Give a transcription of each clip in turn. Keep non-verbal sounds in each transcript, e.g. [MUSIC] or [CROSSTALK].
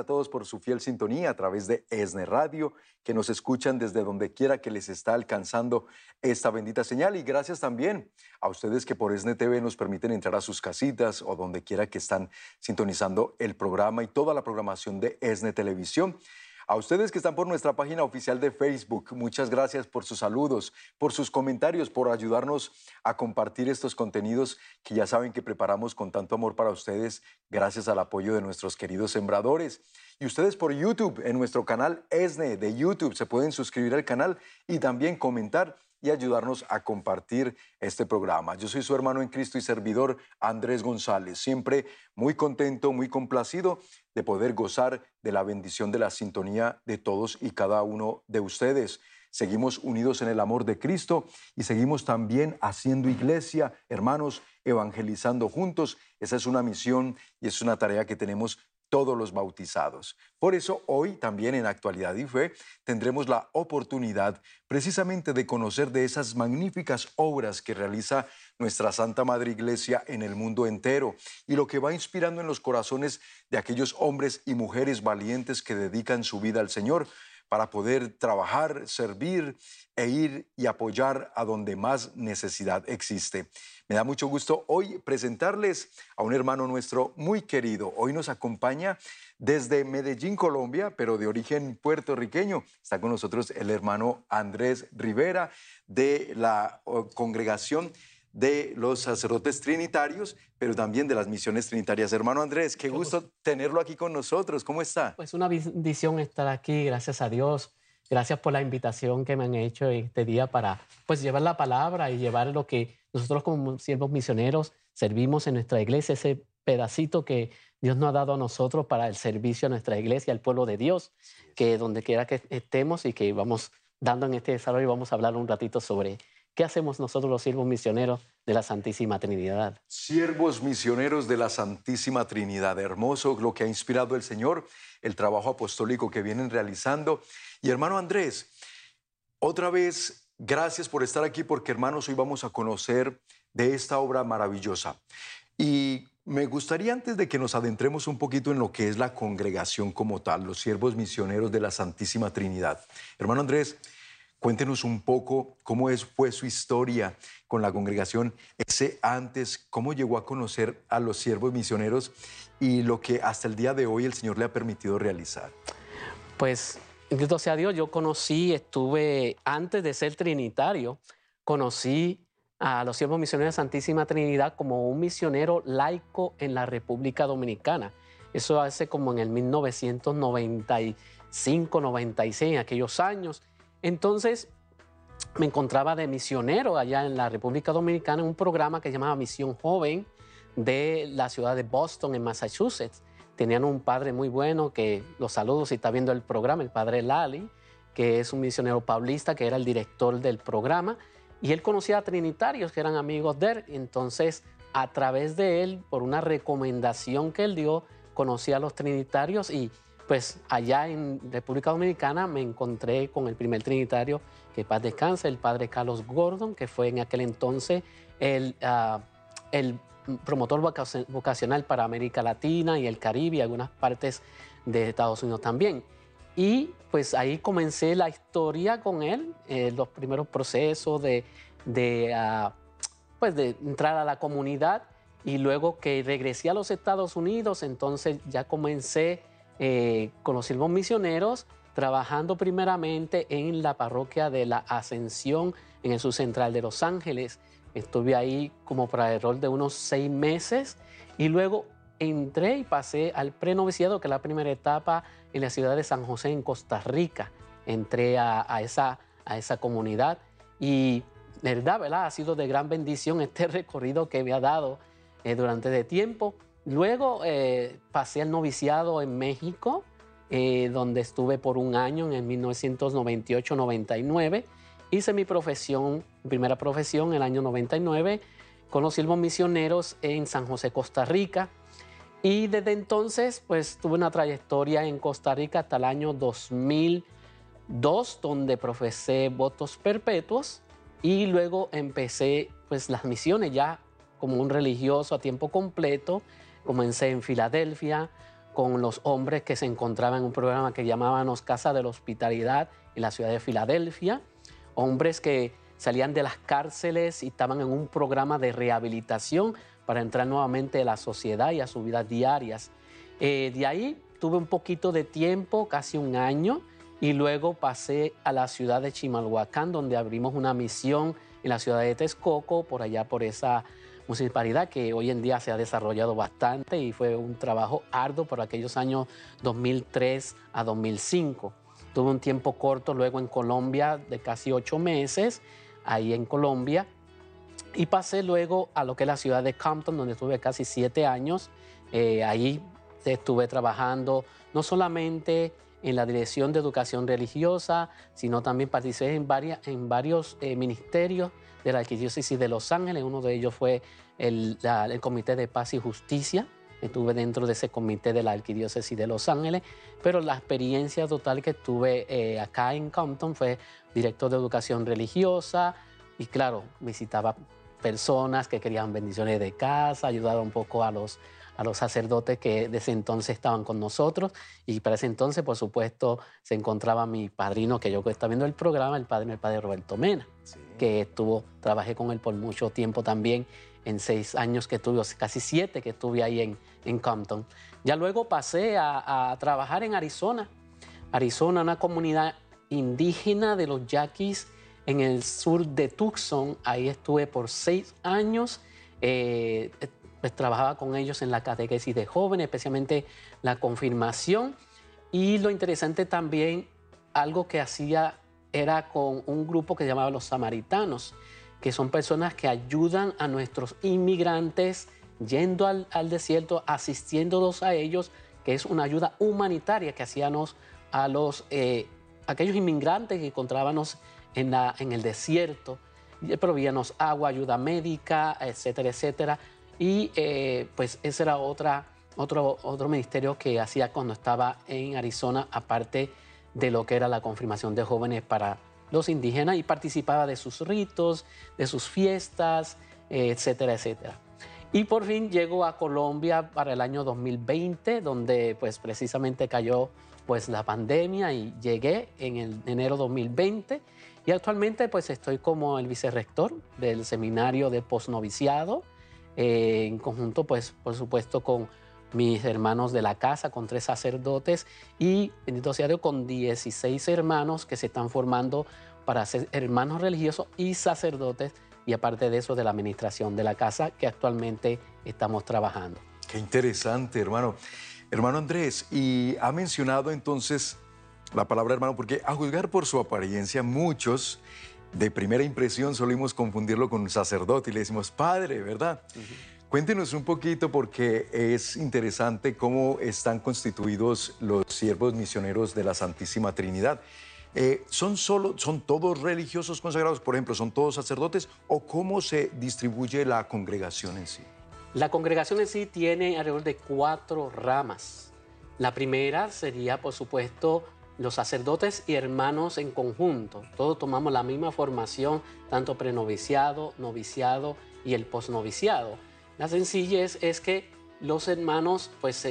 a todos por su fiel sintonía a través de ESNE Radio, que nos escuchan desde donde quiera que les está alcanzando esta bendita señal. Y gracias también a ustedes que por ESNE TV nos permiten entrar a sus casitas o donde quiera que están sintonizando el programa y toda la programación de ESNE Televisión. A ustedes que están por nuestra página oficial de Facebook, muchas gracias por sus saludos, por sus comentarios, por ayudarnos a compartir estos contenidos que ya saben que preparamos con tanto amor para ustedes, gracias al apoyo de nuestros queridos sembradores. Y ustedes por YouTube, en nuestro canal ESNE de YouTube, se pueden suscribir al canal y también comentar y ayudarnos a compartir este programa. Yo soy su hermano en Cristo y servidor Andrés González, siempre muy contento, muy complacido de poder gozar de la bendición de la sintonía de todos y cada uno de ustedes. Seguimos unidos en el amor de Cristo y seguimos también haciendo iglesia, hermanos, evangelizando juntos. Esa es una misión y es una tarea que tenemos todos los bautizados. Por eso hoy también en Actualidad y Fe tendremos la oportunidad precisamente de conocer de esas magníficas obras que realiza nuestra Santa Madre Iglesia en el mundo entero y lo que va inspirando en los corazones de aquellos hombres y mujeres valientes que dedican su vida al Señor para poder trabajar, servir e ir y apoyar a donde más necesidad existe. Me da mucho gusto hoy presentarles a un hermano nuestro muy querido. Hoy nos acompaña desde Medellín, Colombia, pero de origen puertorriqueño. Está con nosotros el hermano Andrés Rivera de la congregación de los sacerdotes trinitarios, pero también de las misiones trinitarias. Hermano Andrés, qué gusto tenerlo aquí con nosotros. ¿Cómo está? Pues una bendición estar aquí, gracias a Dios. Gracias por la invitación que me han hecho este día para pues llevar la palabra y llevar lo que nosotros como siervos misioneros servimos en nuestra iglesia, ese pedacito que Dios nos ha dado a nosotros para el servicio a nuestra iglesia, al pueblo de Dios, que donde quiera que estemos y que vamos dando en este desarrollo, vamos a hablar un ratito sobre qué hacemos nosotros los siervos misioneros de la Santísima Trinidad. Siervos misioneros de la Santísima Trinidad, hermoso lo que ha inspirado el Señor, el trabajo apostólico que vienen realizando. Y hermano Andrés, otra vez Gracias por estar aquí porque hermanos, hoy vamos a conocer de esta obra maravillosa. Y me gustaría antes de que nos adentremos un poquito en lo que es la congregación como tal, los siervos misioneros de la Santísima Trinidad. Hermano Andrés, cuéntenos un poco cómo es, fue su historia con la congregación, ese antes, cómo llegó a conocer a los siervos misioneros y lo que hasta el día de hoy el Señor le ha permitido realizar. Pues Bendito sea Dios, yo conocí, estuve, antes de ser trinitario, conocí a los siervos misioneros de Santísima Trinidad como un misionero laico en la República Dominicana. Eso hace como en el 1995, 96, en aquellos años. Entonces, me encontraba de misionero allá en la República Dominicana en un programa que se llamaba Misión Joven de la ciudad de Boston, en Massachusetts tenían un padre muy bueno que los saludo si está viendo el programa, el padre Lali, que es un misionero paulista que era el director del programa y él conocía a trinitarios que eran amigos de él. Entonces, a través de él, por una recomendación que él dio, conocí a los trinitarios y pues allá en República Dominicana me encontré con el primer trinitario que paz descanse, el padre Carlos Gordon, que fue en aquel entonces el, uh, el promotor vocacional para América Latina y el Caribe y algunas partes de Estados Unidos también. Y pues ahí comencé la historia con él, eh, los primeros procesos de, de, ah, pues de entrar a la comunidad y luego que regresé a los Estados Unidos, entonces ya comencé eh, con los silvos misioneros, trabajando primeramente en la parroquia de la Ascensión en el subcentral de Los Ángeles Estuve ahí como para el rol de unos seis meses y luego entré y pasé al prenoviciado, que es la primera etapa en la ciudad de San José, en Costa Rica. Entré a, esa, a esa comunidad y, verdad, ¿verdad? Ha sido de gran bendición este [LAUGHS] recorrido que me ha dado eh, durante de tiempo. Luego eh, pasé al noviciado en México, eh, donde estuve por un año en 1998-99 Hice mi profesión, primera profesión, en el año 99 con los silvos misioneros en San José, Costa Rica. Y desde entonces, pues tuve una trayectoria en Costa Rica hasta el año 2002, donde profesé votos perpetuos y luego empecé pues las misiones ya como un religioso a tiempo completo. Comencé en Filadelfia, con los hombres que se encontraban en un programa que llamábamos Casa de la Hospitalidad en la ciudad de Filadelfia, hombres que salían de las cárceles y estaban en un programa de rehabilitación para entrar nuevamente a la sociedad y a sus vidas diarias. Eh, de ahí tuve un poquito de tiempo, casi un año, y luego pasé a la ciudad de Chimalhuacán, donde abrimos una misión en la ciudad de Texcoco, por allá por esa municipalidad que hoy en día se ha desarrollado bastante y fue un trabajo arduo por aquellos años 2003 a 2005. Tuve un tiempo corto luego en Colombia de casi ocho meses, ahí en Colombia, y pasé luego a lo que es la ciudad de Compton, donde estuve casi siete años. Eh, ahí estuve trabajando no solamente en la Dirección de Educación Religiosa, sino también participé en, varias, en varios eh, ministerios de la Arquidiócesis de Los Ángeles. Uno de ellos fue el, Comité de Paz y Justicia. Estuve dentro de ese comité de la Arquidiócesis de Los Ángeles, pero la experiencia total que tuve eh, acá en Compton fue director de educación religiosa y claro, visitaba personas que querían bendiciones de casa, ayudaba un poco a los a los sacerdotes que desde entonces estaban con nosotros y para ese entonces, por supuesto, se encontraba mi padrino que yo estaba viendo el programa, el padre, el padre Roberto Mena, que estuvo, trabajé con él por mucho tiempo también, en seis años que estuve, casi siete que estuve ahí en, en Compton. Ya luego pasé a, a trabajar en Arizona, Arizona, una comunidad indígena de los yaquis en el sur de Tucson. Ahí estuve por seis años. Eh, pues trabajaba con ellos en la catequesis de jóvenes, especialmente la confirmación. Y lo interesante también, algo que hacía era con un grupo que se llamaba los samaritanos, que son personas que ayudan a nuestros inmigrantes yendo al, desierto, asistiéndolos a ellos, que es una ayuda humanitaria que hacíamos a los, eh, aquellos inmigrantes que encontrábamos en, la, en el desierto. Províanos agua, ayuda médica, etcétera, etcétera. Y eh, pues ese era otra, otro, otro ministerio que hacía cuando estaba en Arizona, aparte de lo que era la confirmación de jóvenes para los indígenas y participaba de sus ritos, de sus fiestas, etcétera, etcétera. Y por fin llegó a Colombia para el año 2020, donde pues precisamente cayó pues la pandemia y llegué en el enero 2020 y actualmente pues estoy como el vicerrector del seminario de posnoviciado eh, en conjunto, pues, por supuesto, con mis hermanos de la casa, con tres sacerdotes y, bendito sea Dios, con 16 hermanos que se están formando para ser hermanos religiosos y sacerdotes y aparte de eso de la administración de la casa que actualmente estamos trabajando. Qué interesante, hermano. Hermano Andrés, y ha mencionado entonces la palabra hermano porque a juzgar por su apariencia muchos de primera impresión solimos confundirlo con un sacerdote y le decimos padre, ¿verdad? Cuéntenos un poquito porque es interesante cómo están constituidos los siervos misioneros de la Santísima Trinidad. Eh, ¿Son solo, son todos religiosos consagrados, por ejemplo, son todos sacerdotes o cómo se distribuye la congregación en sí? La congregación en sí tiene alrededor de cuatro ramas. La primera sería, por supuesto, los sacerdotes y hermanos en conjunto, todos tomamos la misma formación, tanto prenoviciado, noviciado y el posnoviciado. La sencillez es que los hermanos pues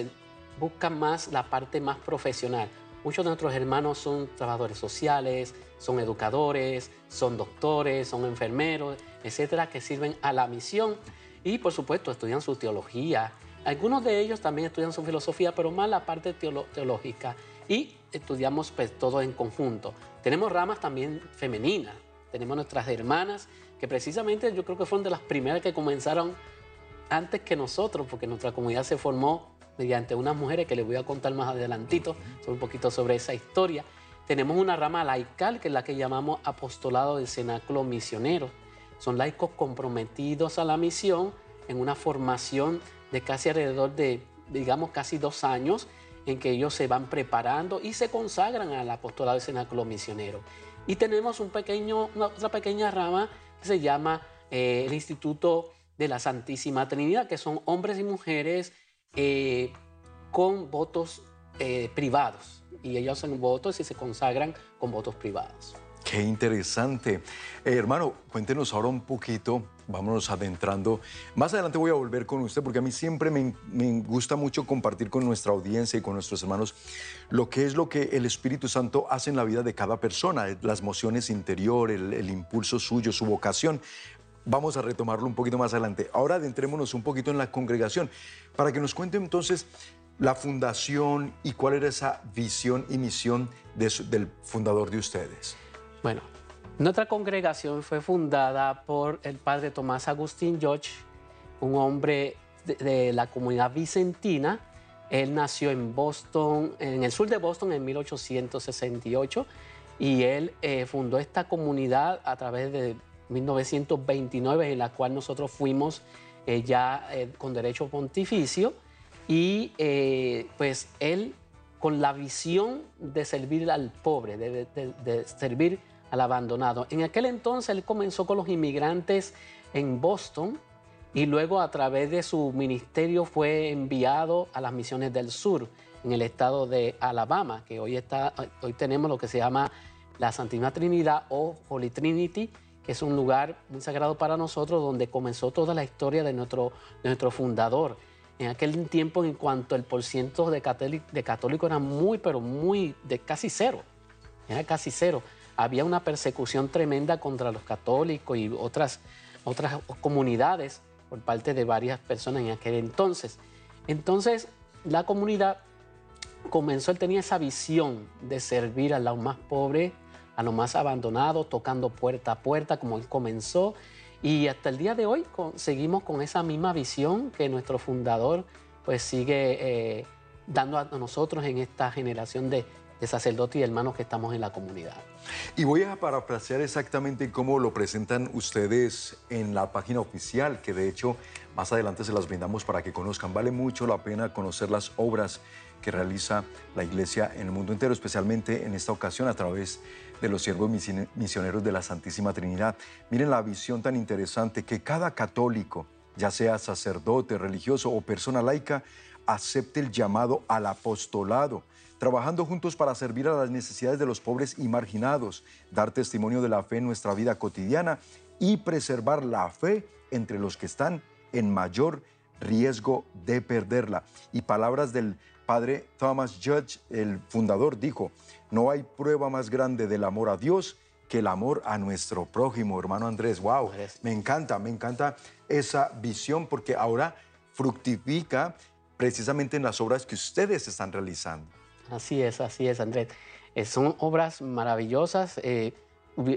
buscan más la parte más profesional. Muchos de nuestros hermanos son trabajadores sociales, son educadores, son doctores, son enfermeros, etcétera, que sirven a la misión y por supuesto estudian su teología. Algunos de ellos también estudian su filosofía, pero más la parte teológica y estudiamos pues todo en conjunto. Tenemos ramas también femeninas, tenemos nuestras hermanas que precisamente yo creo que fueron de las primeras que comenzaron antes que nosotros, porque nuestra comunidad se formó mediante unas mujeres que les voy a contar más adelantito un poquito sobre esa historia. Tenemos una rama laical que es la que llamamos apostolado del cenáculo misionero. Son laicos comprometidos a la misión en una formación de casi alrededor de, digamos, casi dos años en que ellos se van preparando y se consagran al apostolado del cenáculo misionero. Y tenemos una, otra pequeña rama que se llama eh, el Instituto de la Santísima Trinidad, que son hombres y mujeres eh, con votos eh, privados. Y ellos hacen votos y se consagran con votos privados. Qué interesante. hermano, cuéntenos ahora un poquito vámonos adentrando. Más adelante voy a volver con usted porque a mí siempre me, gusta mucho compartir con nuestra audiencia y con nuestros hermanos lo que es lo que el Espíritu Santo hace en la vida de cada persona, las emociones interiores, el, impulso suyo, su vocación. Vamos a retomarlo un poquito más adelante. Ahora adentrémonos un poquito en la congregación para que nos cuente entonces la fundación y cuál era esa visión y misión del fundador de ustedes. Bueno, nuestra congregación fue fundada por el padre Tomás Agustín George, un hombre de, la comunidad vicentina. Él nació en Boston, en el sur de Boston en 1868 y él eh, fundó esta comunidad a través de 1929 en la cual nosotros fuimos eh, ya eh, con derecho pontificio y pues él con la visión de servir al pobre, de, de servir al abandonado. En aquel entonces él comenzó con los inmigrantes en Boston y luego a través de su ministerio fue enviado a las misiones del sur en el estado de Alabama, que hoy, está, hoy tenemos lo que se llama la Santísima Trinidad o Holy Trinity, que es un lugar muy sagrado para nosotros donde comenzó toda la historia de nuestro, de nuestro fundador. En aquel tiempo, en cuanto el porciento de, de católicos era muy, pero muy, de casi cero, era casi cero había una persecución tremenda contra los católicos y otras, otras comunidades por parte de varias personas en aquel entonces. Entonces, la comunidad comenzó, él tenía esa visión de servir a los más pobres, a los más abandonados, tocando puerta a puerta, como él comenzó. Y hasta el día de hoy seguimos con esa misma visión que nuestro fundador pues sigue eh, dando a nosotros en esta generación de, de sacerdotes y hermanos que estamos en la comunidad. Y voy a parafrasear exactamente cómo lo presentan ustedes en la página oficial, que de hecho más adelante se las brindamos para que conozcan. Vale mucho la pena conocer las obras que realiza la iglesia en el mundo entero, especialmente en esta ocasión a través de los siervos misioneros de la Santísima Trinidad. Miren la visión tan interesante que cada católico, ya sea sacerdote, religioso o persona laica, acepte el llamado al apostolado trabajando juntos para servir a las necesidades de los pobres y marginados, dar testimonio de la fe en nuestra vida cotidiana y preservar la fe entre los que están en mayor riesgo de perderla. Y palabras del padre Thomas Judge, el fundador, dijo, no hay prueba más grande del amor a Dios que el amor a nuestro prójimo, hermano Andrés. Wow, me encanta, me encanta esa visión porque ahora fructifica precisamente en las obras que ustedes están realizando. Así es, así es, Andrés. Eh, son obras maravillosas. Eh,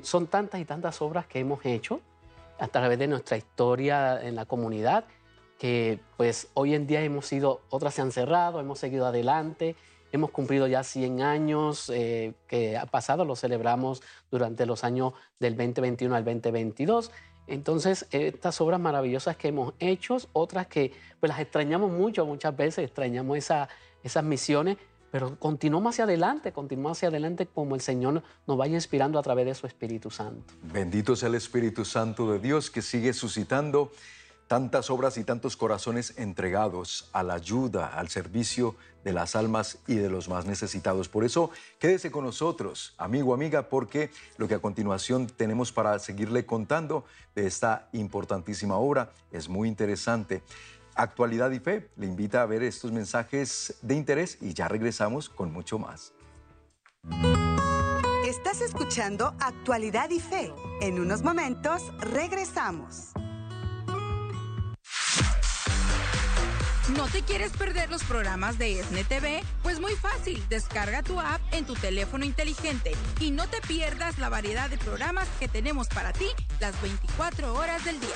son tantas y tantas obras que hemos hecho a través de nuestra historia en la comunidad que pues hoy en día hemos sido, otras se han cerrado, hemos seguido adelante, hemos cumplido ya 100 años eh, que ha pasado, lo celebramos durante los años del 2021 al 2022. Entonces, estas obras maravillosas que hemos hecho, otras que pues las extrañamos mucho, muchas veces extrañamos esa, esas misiones, pero continuamos hacia adelante, continuamos hacia adelante como el Señor nos vaya inspirando a través de su Espíritu Santo. Bendito sea el Espíritu Santo de Dios que sigue suscitando tantas obras y tantos corazones entregados a la ayuda, al servicio de las almas y de los más necesitados. Por eso, quédese con nosotros, amigo, amiga, porque lo que a continuación tenemos para seguirle contando de esta importantísima obra es muy interesante. Actualidad y Fe le invita a ver estos mensajes de interés y ya regresamos con mucho más. Estás escuchando Actualidad y Fe. En unos momentos regresamos. ¿No te quieres perder los programas de ESNE TV? Pues muy fácil, descarga tu app en tu teléfono inteligente y no te pierdas la variedad de programas que tenemos para ti las 24 horas del día.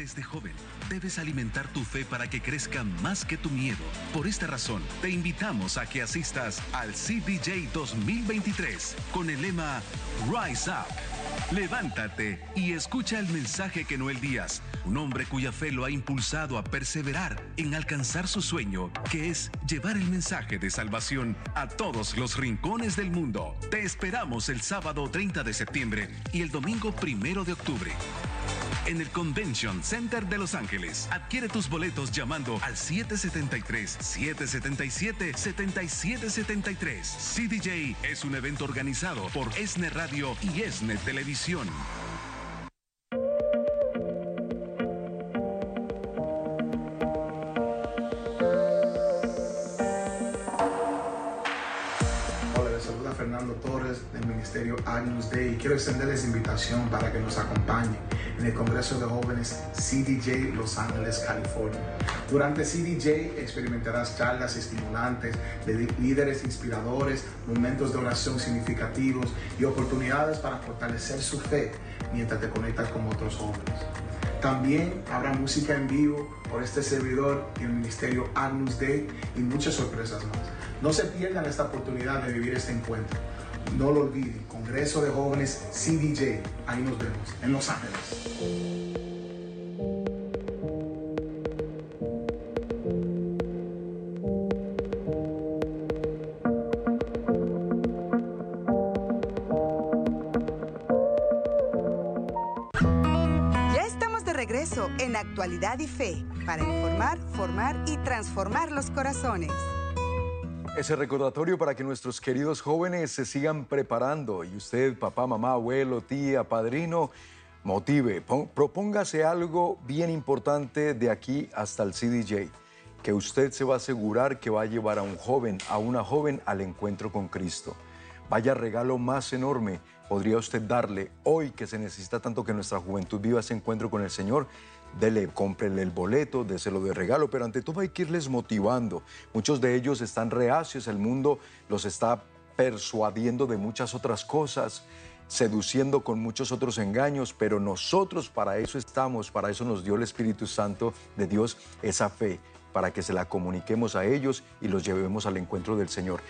Desde joven, debes alimentar tu fe para que crezca más que tu miedo. Por esta razón, te invitamos a que asistas al CBJ 2023 con el lema Rise Up. Levántate y escucha el mensaje que Noel Díaz, un hombre cuya fe lo ha impulsado a perseverar en alcanzar su sueño, que es llevar el mensaje de salvación a todos los rincones del mundo. Te esperamos el sábado 30 de septiembre y el domingo 1 de octubre. en el Convention Center de Los Ángeles. Adquiere tus boletos llamando al 773-777-7773. CDJ es un evento organizado por ESNE Radio y ESNE Televisión. Ministerio Agnus Dei quiero extenderles invitación para que nos acompañen en el Congreso de Jóvenes CDJ Los Ángeles, California. Durante CDJ experimentarás charlas estimulantes de líderes inspiradores, momentos de oración significativos y oportunidades para fortalecer su fe mientras te conectas con otros jóvenes. También habrá música en vivo por este servidor y el Ministerio Agnus Dei y muchas sorpresas más. No se pierdan esta oportunidad de vivir este encuentro. No lo olviden, Congreso de Jóvenes CDJ. Ahí nos vemos, en Los Ángeles. Ya estamos de regreso en Actualidad y Fe para informar, formar y transformar los corazones. Ese recordatorio para que nuestros queridos jóvenes se sigan preparando y usted, papá, mamá, abuelo, tía, padrino, motive, propóngase algo bien importante de aquí hasta el CDJ, que usted se va a asegurar que va a llevar a un joven, a una joven al encuentro con Cristo. Vaya regalo más enorme podría usted darle hoy que se necesita tanto que nuestra juventud viva ese encuentro con el Señor. Dele, cómprele el boleto, déselo de regalo, pero ante todo hay que irles motivando. Muchos de ellos están reacios, el mundo los está persuadiendo de muchas otras cosas, seduciendo con muchos otros engaños, pero nosotros para eso estamos, para eso nos dio el Espíritu Santo de Dios esa fe, para que se la comuniquemos a ellos y los llevemos al encuentro del Señor.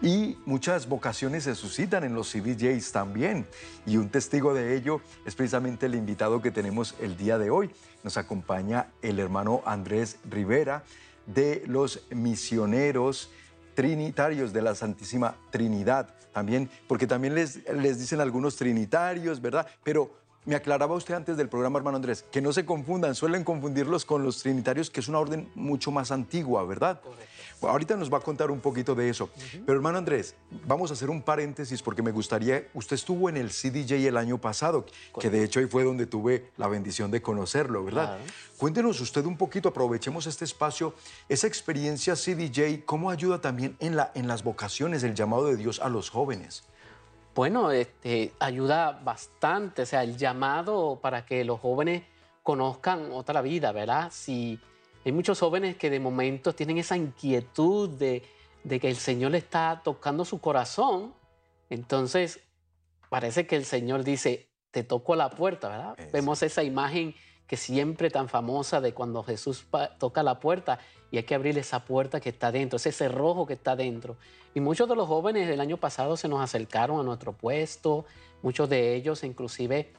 Y muchas vocaciones se suscitan en los CDJs también. Y un testigo de ello es precisamente el invitado que tenemos el día de hoy. Nos acompaña el hermano Andrés Rivera de los misioneros trinitarios de la Santísima Trinidad. También, porque también les, les dicen algunos trinitarios, ¿verdad? Pero me aclaraba usted antes del programa, hermano Andrés, que no se confundan, suelen confundirlos con los trinitarios, que es una orden mucho más antigua, ¿verdad? Bueno, ahorita nos va a contar un poquito de eso. Pero hermano Andrés, vamos a hacer un paréntesis porque me gustaría, usted estuvo en el CDJ el año pasado, que de hecho ahí fue donde tuve la bendición de conocerlo, ¿verdad? Claro. Cuéntenos usted un poquito, aprovechemos este espacio, esa experiencia CDJ, ¿cómo ayuda también en, la, en las vocaciones, el llamado de Dios a los jóvenes? Bueno, este, ayuda bastante, o sea, el llamado para que los jóvenes conozcan otra vida, ¿verdad? Si hay muchos jóvenes que de momento tienen esa inquietud de, de que el Señor le está tocando su corazón, entonces parece que el Señor dice, te toco la puerta, ¿verdad? Eso. Vemos esa imagen que siempre tan famosa de cuando Jesús toca la puerta y hay que abrir esa puerta que está dentro, ese cerrojo que está dentro. Y muchos de los jóvenes del año pasado se nos acercaron a nuestro puesto, muchos de ellos inclusive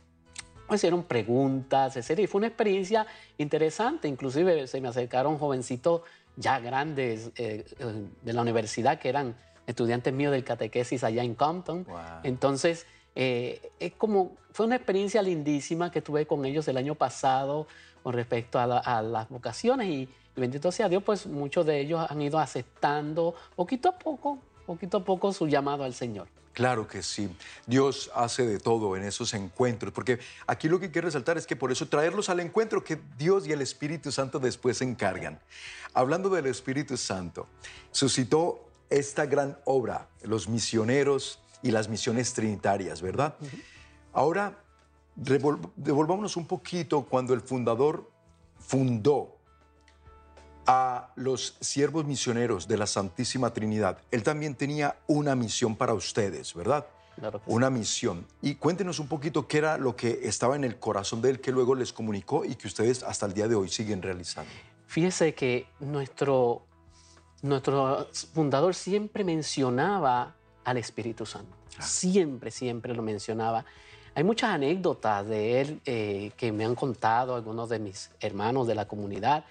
hicieron preguntas, etc. Y fue una experiencia interesante, inclusive se me acercaron jovencitos ya grandes eh, eh, de la universidad que eran estudiantes míos del catequesis allá en Compton. Wow. Entonces, eh, es como, fue una experiencia lindísima que tuve con ellos el año pasado con respecto a, la- a las vocaciones y, y bendito sea Dios, pues muchos de ellos han ido aceptando poquito a poco, poquito a poco su llamado al Señor. Claro que sí. Dios hace de todo en esos encuentros, porque aquí lo que quiero resaltar es que por eso traerlos al encuentro que Dios y el Espíritu Santo después se encargan. Hablando del Espíritu Santo, suscitó esta gran obra, los misioneros y las misiones trinitarias, ¿verdad? Ahora, devolvámonos un poquito cuando el fundador fundó a los siervos misioneros de la Santísima Trinidad, él también tenía una misión para ustedes, ¿verdad? Claro que sí. Una misión. Y cuéntenos un poquito qué era lo que estaba en el corazón de él que luego les comunicó y que ustedes hasta el día de hoy siguen realizando. Fíjese que nuestro, nuestro fundador siempre mencionaba al Espíritu Santo. Siempre, siempre lo mencionaba. Hay muchas anécdotas de él eh, que me han contado algunos de mis hermanos de la comunidad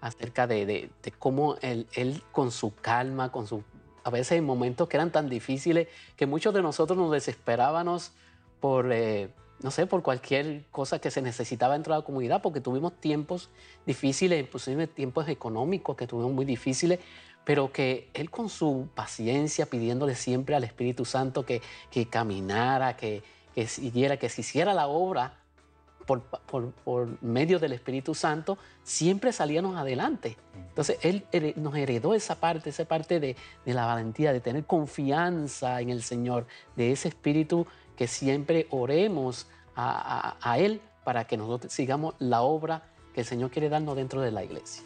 acerca de, cómo él, él con su calma, con su... A veces en momentos que eran tan difíciles que muchos de nosotros nos desesperábamos por, eh, no sé, por cualquier cosa que se necesitaba dentro de la comunidad, porque tuvimos tiempos difíciles, inclusive tiempos económicos que tuvimos muy difíciles, pero que Él con su paciencia, pidiéndole siempre al Espíritu Santo que, que caminara, que, que siguiera, que se hiciera la obra por, por, por, medio del Espíritu Santo, siempre salíamos adelante. Entonces, Él nos heredó esa parte, esa parte de, de la valentía, de tener confianza en el Señor, de ese Espíritu que siempre oremos a, a, a, Él para que nosotros sigamos la obra que el Señor quiere darnos dentro de la iglesia.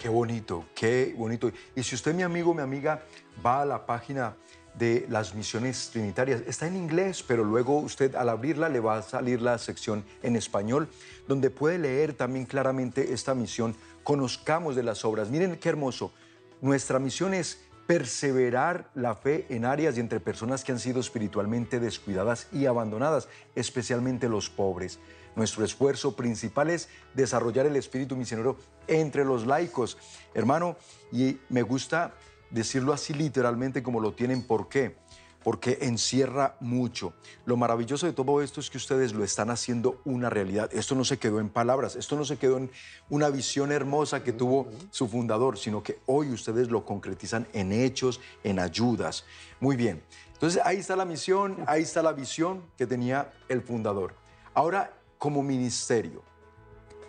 Qué bonito, qué bonito. Y si usted, mi amigo, mi amiga, va a la página de las misiones trinitarias, está en inglés, pero luego usted al abrirla le va a salir la sección en español, donde puede leer también claramente esta misión. Conozcamos de las obras. Miren qué hermoso. Nuestra misión es perseverar la fe en áreas y entre personas que han sido espiritualmente descuidadas y abandonadas, especialmente los pobres. Nuestro esfuerzo principal es desarrollar el espíritu misionero entre los laicos. Hermano, y me gusta decirlo así literalmente como lo tienen, ¿por qué? Porque encierra mucho. Lo maravilloso de todo esto es que ustedes lo están haciendo una realidad. Esto no se quedó en palabras, esto no se quedó en una visión hermosa que tuvo su fundador, sino que hoy ustedes lo concretizan en hechos, en ayudas. Muy bien. Entonces ahí está la misión, ahí está la visión que tenía el fundador. Ahora, como ministerio,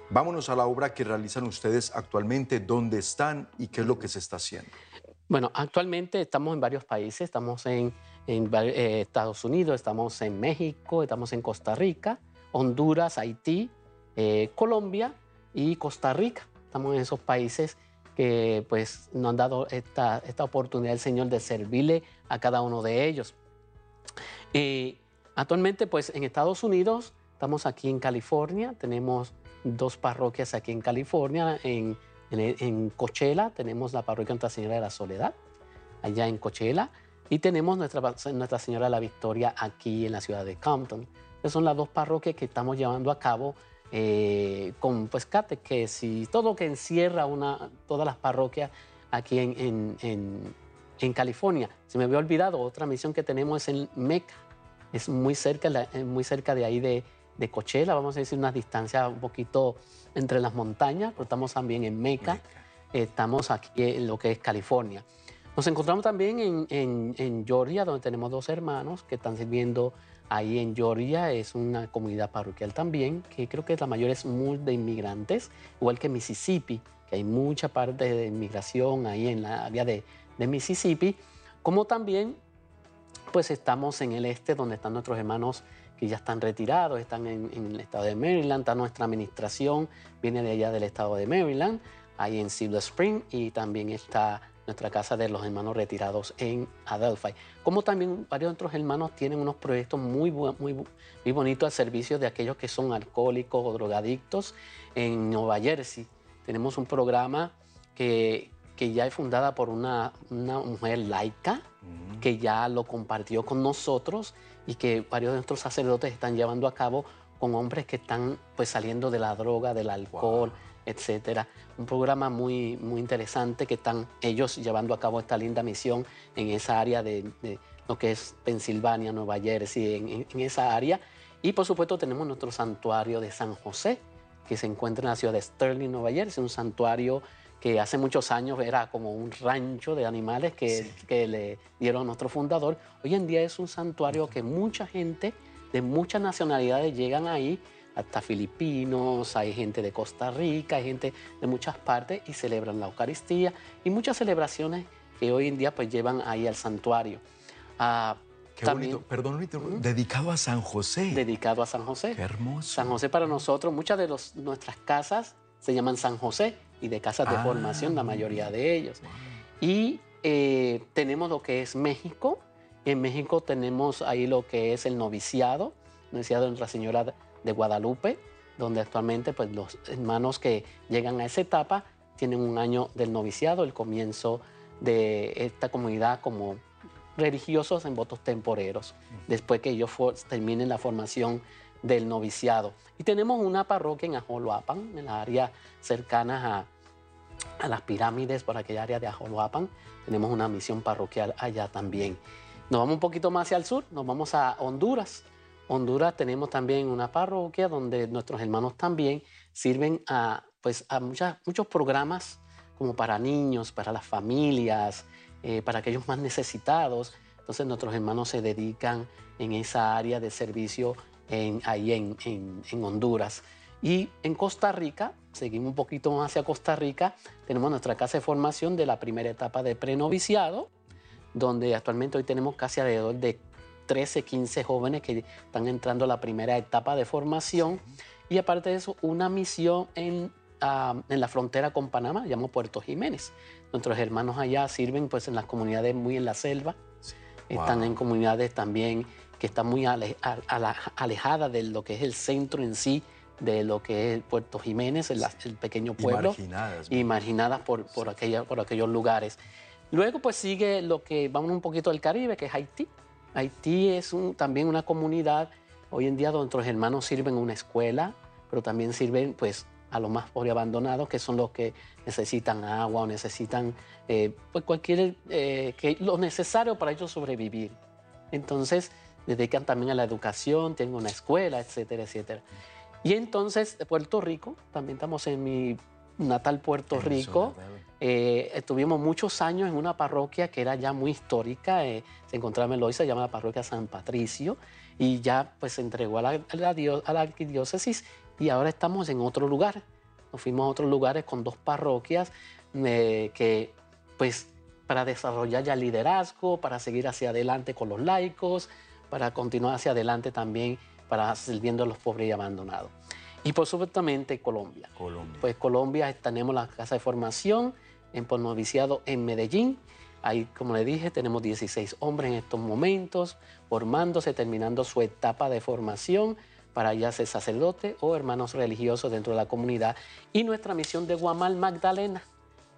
vámonos a la obra que realizan ustedes actualmente, dónde están y qué es lo que se está haciendo. Bueno, actualmente estamos en varios países, estamos en, eh, Estados Unidos, estamos en México, estamos en Costa Rica, Honduras, Haití, eh, Colombia y Costa Rica. Estamos en esos países que pues nos han dado esta, oportunidad el Señor de servirle a cada uno de ellos. Actualmente pues en Estados Unidos estamos aquí en California, tenemos dos parroquias aquí en California, en en, en, Coachella tenemos la parroquia Nuestra Señora de la Soledad, allá en Coachella, y tenemos Nuestra, Nuestra Señora de la Victoria aquí en la ciudad de Compton. Esas son las dos parroquias que estamos llevando a cabo eh, con pues, catequesis, todo lo que encierra una, todas las parroquias aquí en, en, en, en, California. Se me había olvidado, otra misión que tenemos es en Meca, es muy cerca, muy cerca de ahí de, de Coachella, vamos a decir unas distancias un poquito entre las montañas, pero estamos también en Meca, estamos aquí en lo que es California. Nos encontramos también en, en, en, Georgia, donde tenemos dos hermanos que están sirviendo ahí en Georgia. Es una comunidad parroquial también, que creo que la mayor es muy de inmigrantes, igual que Mississippi, que hay mucha parte de inmigración ahí en la área de, de Mississippi, como también pues estamos en el este, donde están nuestros hermanos que ya están retirados, están en, en, el estado de Maryland, está nuestra administración, viene de allá del estado de Maryland, ahí en Silver Spring, y también está nuestra casa de los hermanos retirados en Adelphi. Como también varios otros hermanos tienen unos proyectos muy, muy, muy bonitos al servicio de aquellos que son alcohólicos o drogadictos en Nueva Jersey. Tenemos un programa que, que ya es fundada por una, una mujer laica, mm. que ya lo compartió con nosotros y que varios de nuestros sacerdotes están llevando a cabo con hombres que están pues saliendo de la droga, del alcohol, wow. etcétera. Un programa muy, muy interesante que están ellos llevando a cabo esta linda misión en esa área de, de lo que es Pensilvania, Nueva Jersey, en, en, en, esa área. Y por supuesto tenemos nuestro santuario de San José, que se encuentra en la ciudad de Sterling, Nueva Jersey, un santuario que hace muchos años era como un rancho de animales que, sí. que, le dieron a nuestro fundador. Hoy en día es un santuario que mucha gente de muchas nacionalidades llegan ahí, hasta filipinos, hay gente de Costa Rica, hay gente de muchas partes y celebran la Eucaristía y muchas celebraciones que hoy en día pues llevan ahí al santuario. Uh, Qué También, bonito, perdón, dedicado a San José. Dedicado a San José. Qué hermoso. San José para nosotros, muchas de los, nuestras casas se llaman San José y de casas de ah, formación, la mayoría de ellos. Wow. Y eh, tenemos lo que es México. En México tenemos ahí lo que es el noviciado, noviciado de Nuestra Señora de Guadalupe, donde actualmente pues, los hermanos que llegan a esa etapa tienen un año del noviciado, el comienzo de esta comunidad como religiosos en votos temporeros, después que ellos terminen la formación del noviciado. Y tenemos una parroquia en Ajoloapan, en la área cercana a, a las pirámides, por aquella área de Ajoloapan. Tenemos una misión parroquial allá también. Nos vamos un poquito más hacia el sur, nos vamos a Honduras. Honduras tenemos también una parroquia donde nuestros hermanos también sirven a, pues, a muchos programas como para niños, para las familias, eh, para aquellos más necesitados. Entonces nuestros hermanos se dedican en esa área de servicio en, ahí en, en, Honduras. Y en Costa Rica, seguimos un poquito más hacia Costa Rica, tenemos nuestra casa de formación de la primera etapa de prenoviciado, donde actualmente hoy tenemos casi alrededor de 13, 15 jóvenes que están entrando a la primera etapa de formación. Y aparte de eso, una misión en, ah, en la frontera con Panamá, llamamos Puerto Jiménez. Nuestros hermanos allá sirven pues en las comunidades muy en la selva, están en comunidades también que están muy alejadas de lo que es el centro en sí de lo que es Puerto Jiménez, el, pequeño pueblo. Y marginadas. Y marginadas por, por, aquella, por aquellos lugares. Luego pues sigue lo que, vamos un poquito al Caribe, que es Haití. Haití es también una comunidad, hoy en día donde nuestros hermanos sirven una escuela, pero también sirven pues a los más pobres abandonados, que son los que necesitan agua o necesitan eh, pues cualquier, eh, que, lo necesario para ellos sobrevivir. Entonces, dedican también a la educación, tienen una escuela, etcétera, etcétera. Y entonces, Puerto Rico, también estamos en mi natal Puerto Rico. Eh, estuvimos muchos años en una parroquia que era ya muy histórica, eh, se encontraba en Loiza, se llama la parroquia San Patricio, y ya pues se entregó a la, a la, arquidiócesis y ahora estamos en otro lugar. Nos fuimos a otros lugares con dos parroquias eh, que pues para desarrollar ya liderazgo, para seguir hacia adelante con los laicos, para continuar hacia adelante también para sirviendo a los pobres y abandonados. Y por supuestamente Colombia. Colombia. Pues Colombia tenemos la casa de formación en noviciado en Medellín. Ahí, como le dije, tenemos 16 hombres en estos momentos, formándose, terminando su etapa de formación para ya ser sacerdote o hermanos religiosos dentro de la comunidad. Y nuestra misión de Guamal Magdalena,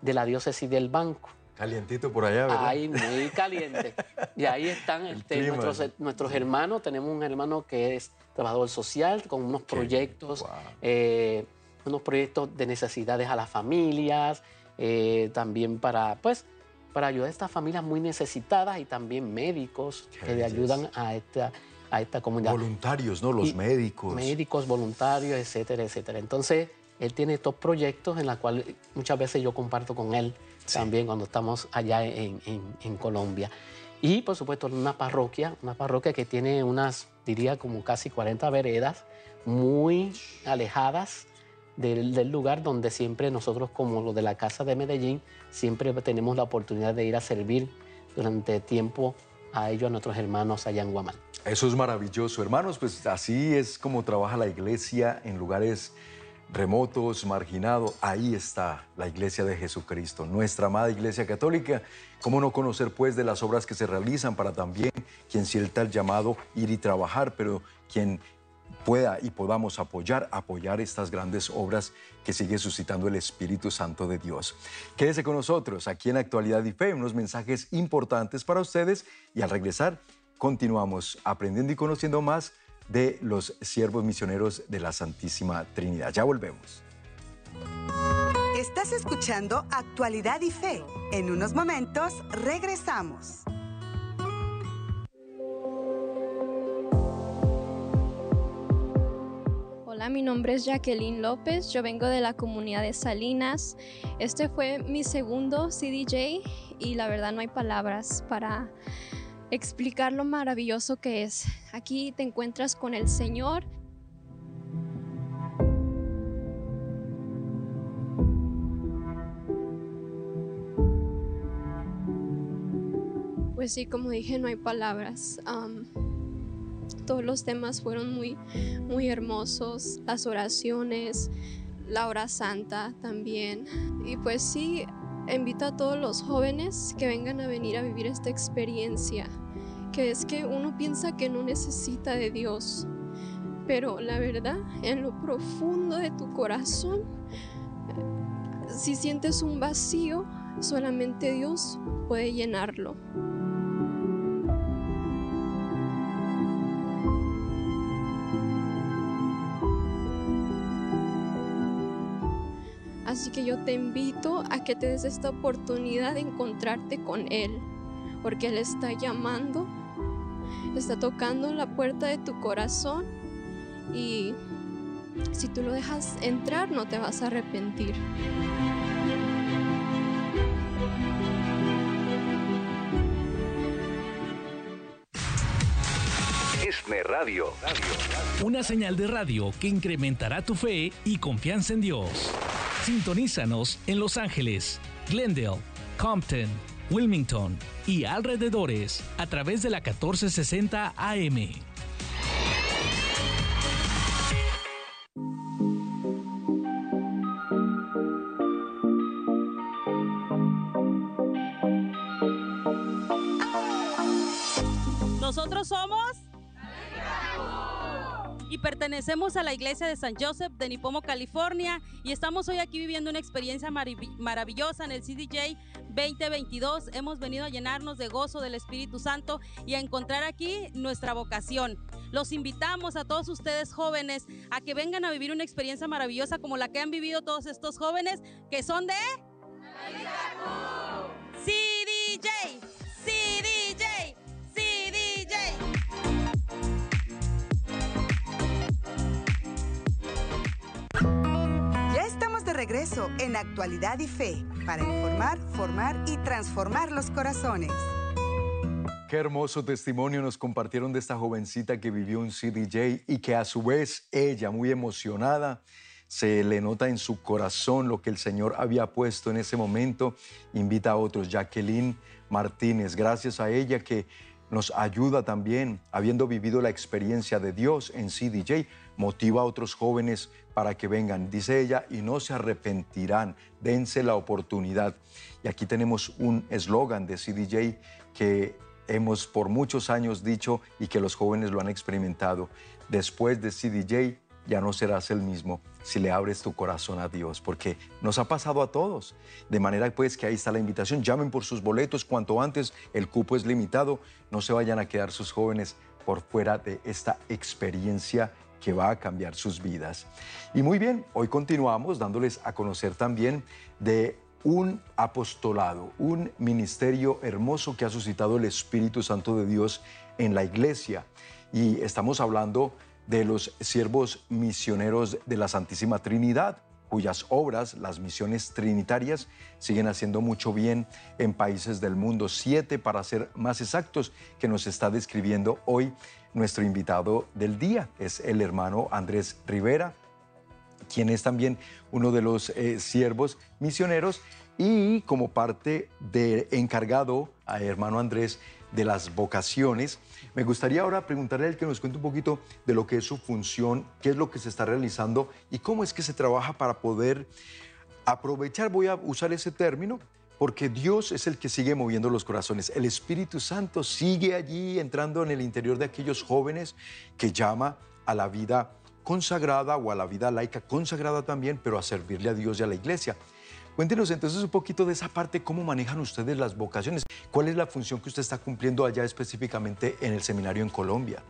de la diócesis del Banco. Calientito por allá, ¿verdad? Ahí, muy caliente. y ahí están [LAUGHS] este, nuestros, nuestros hermanos. Tenemos un hermano que es trabajador social con unos proyectos, eh, unos proyectos de necesidades a las familias, eh, también para, pues, para ayudar a estas familias muy necesitadas y también médicos que le ayudan a esta, a esta comunidad. Voluntarios, ¿no? Los médicos. Médicos, voluntarios, etcétera, etcétera. Entonces, él tiene estos proyectos en los cuales muchas veces yo comparto con él también cuando estamos allá en, en, Colombia. Y por supuesto una parroquia, una parroquia que tiene unas, diría como casi 40 veredas, muy alejadas del, del, lugar donde siempre nosotros como los de la Casa de Medellín, siempre tenemos la oportunidad de ir a servir durante tiempo a ellos, a nuestros hermanos allá en Guamal. Eso es maravilloso, hermanos, pues así es como trabaja la iglesia en lugares remotos, marginados, ahí está la iglesia de Jesucristo, nuestra amada iglesia católica. ¿Cómo no conocer pues de las obras que se realizan para también quien sienta el llamado ir y trabajar, pero quien pueda y podamos apoyar, apoyar estas grandes obras que sigue suscitando el Espíritu Santo de Dios. Quédese con nosotros aquí en Actualidad y Fe, unos mensajes importantes para ustedes y al regresar continuamos aprendiendo y conociendo más de los siervos misioneros de la Santísima Trinidad. Ya volvemos. Estás escuchando Actualidad y Fe. En unos momentos regresamos. Hola, mi nombre es Jacqueline López, yo vengo de la comunidad de Salinas. Este fue mi segundo CDJ y la verdad no hay palabras para explicar lo maravilloso que es. Aquí te encuentras con el Señor. Pues sí, como dije, no hay palabras. todos los temas fueron muy, muy hermosos. Las oraciones, la hora santa también. Y pues sí, invito a todos los jóvenes que vengan a venir a vivir esta experiencia, que es que uno piensa que no necesita de Dios, pero la verdad, en lo profundo de tu corazón, si sientes un vacío, solamente Dios puede llenarlo. Así que yo te invito a que te des esta oportunidad de encontrarte con Él, porque Él está llamando está tocando la puerta de tu corazón y si tú lo dejas entrar no te vas a arrepentir. ESNE Radio. Una señal de radio que incrementará tu fe y confianza en Dios. Sintonízanos en Los Ángeles, Glendale, Compton, Wilmington y alrededores a través de la 1460 AM. Y pertenecemos a la iglesia de San Joseph de Nipomo, California y estamos hoy aquí viviendo una experiencia marav- maravillosa en el CDJ 2022. Hemos venido a llenarnos de gozo del Espíritu Santo y a encontrar aquí nuestra vocación. Los invitamos a todos ustedes jóvenes a que vengan a vivir una experiencia maravillosa como la que han vivido todos estos jóvenes que son de CDJ, regreso en Actualidad y Fe para informar, formar y transformar los corazones. Qué hermoso testimonio nos compartieron de esta jovencita que vivió un CDJ y que a su vez ella, muy emocionada, se le nota en su corazón lo que el Señor había puesto en ese momento. Invita a otros, Jacqueline Martínez, gracias a ella que nos ayuda también, habiendo vivido la experiencia de Dios en CDJ, motiva a otros jóvenes para que vengan, dice ella, y no se arrepentirán, dense la oportunidad. Y aquí tenemos un eslogan de CDJ que hemos por muchos años dicho y que los jóvenes lo han experimentado. Después de CDJ ya no serás el mismo si le abres tu corazón a Dios, porque nos ha pasado a todos. De manera pues que ahí está la invitación. Llamen por sus boletos cuanto antes, el cupo es limitado. No se vayan a quedar sus jóvenes por fuera de esta experiencia que va a cambiar sus vidas. Y muy bien, hoy continuamos dándoles a conocer también de un apostolado, un ministerio hermoso que ha suscitado el Espíritu Santo de Dios en la iglesia. Y estamos hablando de los siervos misioneros de la Santísima Trinidad, cuyas obras, las misiones trinitarias, siguen haciendo mucho bien en países del mundo. Siete, para ser más exactos, que nos está describiendo hoy nuestro invitado del día. Es el hermano Andrés Rivera, quien es también uno de los eh, siervos misioneros y como parte de encargado a hermano Andrés de las vocaciones. Me gustaría ahora preguntarle a él que nos cuente un poquito de lo que es su función, qué es lo que se está realizando y cómo es que se trabaja para poder aprovechar, voy a usar ese término, porque Dios es el que sigue moviendo los corazones. El Espíritu Santo sigue allí entrando en el interior de aquellos jóvenes que llama a la vida consagrada o a la vida laica consagrada también, pero a servirle a Dios y a la iglesia. Cuéntenos entonces un poquito de esa parte, cómo manejan ustedes las vocaciones, cuál es la función que usted está cumpliendo allá específicamente en el seminario en Colombia.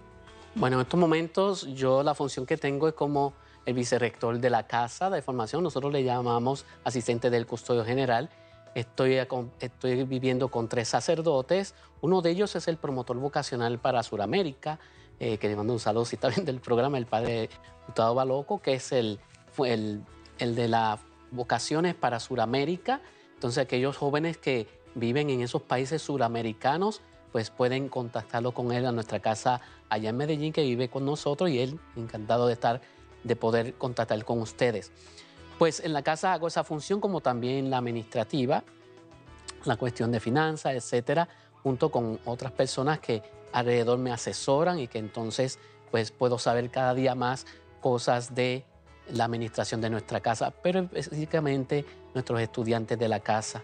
Bueno, en estos momentos yo la función que tengo es como el vicerrector de la casa de formación, nosotros le llamamos asistente del custodio general. Estoy, estoy viviendo con tres sacerdotes, uno de ellos es el promotor vocacional para Sudamérica, eh, que le mando un saludo si está viendo el programa, el padre Gustavo Baloco, que es el, el, el de las vocaciones para Sudamérica. Entonces aquellos jóvenes que viven en esos países suramericanos, pues pueden contactarlo con él a nuestra casa allá en Medellín, que vive con nosotros, y él encantado de estar, de poder contactar con ustedes. Pues en la casa hago esa función como también la administrativa, la cuestión de finanzas, etcétera, junto con otras personas que alrededor me asesoran y que entonces pues puedo saber cada día más cosas de la administración de nuestra casa, pero específicamente nuestros estudiantes de la casa.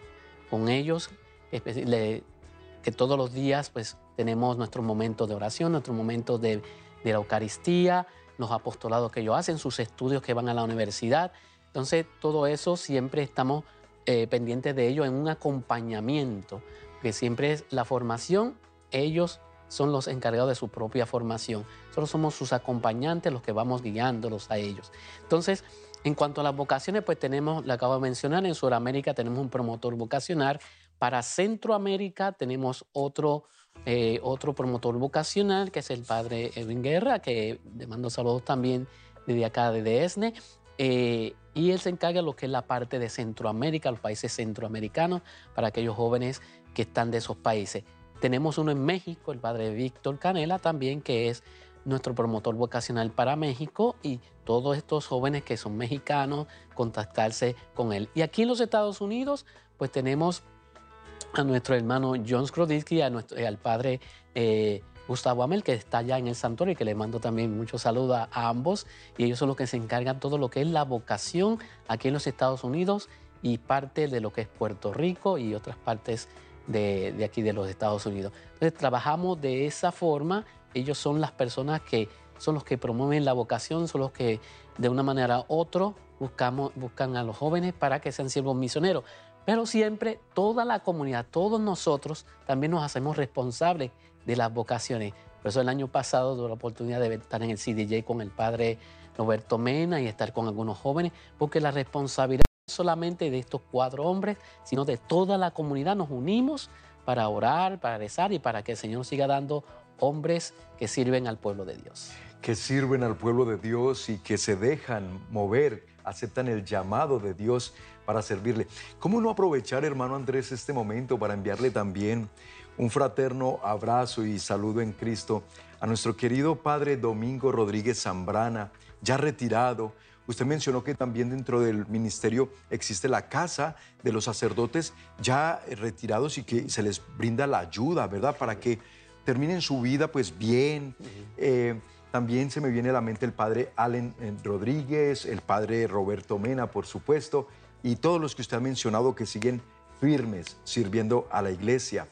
Con ellos, que todos los días pues tenemos nuestros momentos de oración, nuestros momentos de, de la Eucaristía, los apostolados que ellos hacen, sus estudios que van a la universidad. Entonces, todo eso siempre estamos eh, pendientes de ello en un acompañamiento, que siempre es la formación, ellos son los encargados de su propia formación. Nosotros somos sus acompañantes, los que vamos guiándolos a ellos. Entonces, en cuanto a las vocaciones, pues tenemos, le acabo de mencionar, en Sudamérica tenemos un promotor vocacional Para Centroamérica tenemos otro, eh, otro promotor vocacional, que es el padre Edwin Guerra, que le mando saludos también desde acá, de ESNE. Eh, y él se encarga de lo que es la parte de Centroamérica, los países centroamericanos, para aquellos jóvenes que están de esos países. Tenemos uno en México, el padre Víctor Canela también, que es nuestro promotor vocacional para México y todos estos jóvenes que son mexicanos, contactarse con él. Y aquí en los Estados Unidos, pues tenemos a nuestro hermano John Skroditsky, a nuestro, al padre eh, Gustavo Amel, que está allá en el santuario y que le mando también muchos saludos a, ambos. Y ellos son los que se encargan todo lo que es la vocación aquí en los Estados Unidos y parte de lo que es Puerto Rico y otras partes de, aquí de los Estados Unidos. Entonces trabajamos de esa forma ellos son las personas que son los que promueven la vocación, son los que de una manera u otra buscamos, buscan a los jóvenes para que sean siervos misioneros. Pero siempre toda la comunidad, todos nosotros también nos hacemos responsables de las vocaciones. Por eso el año pasado tuve la oportunidad de estar en el CDJ con el padre Roberto Mena y estar con algunos jóvenes, porque la responsabilidad solamente de estos cuatro hombres, sino de toda la comunidad. Nos unimos para orar, para rezar y para que el Señor siga dando hombres que sirven al pueblo de Dios. Que sirven al pueblo de Dios y que se dejan mover, aceptan el llamado de Dios para servirle. ¿Cómo no aprovechar, hermano Andrés, este momento para enviarle también un fraterno abrazo y saludo en Cristo a nuestro querido Padre Domingo Rodríguez Zambrana, ya retirado? Usted mencionó que también dentro del ministerio existe la casa de los sacerdotes ya retirados y que se les brinda la ayuda, ¿verdad? Para que terminen su vida pues bien. Eh, también se me viene a la mente el padre Allen eh, Rodríguez, el padre Roberto Mena, por supuesto, y todos los que usted ha mencionado que siguen firmes sirviendo a la iglesia.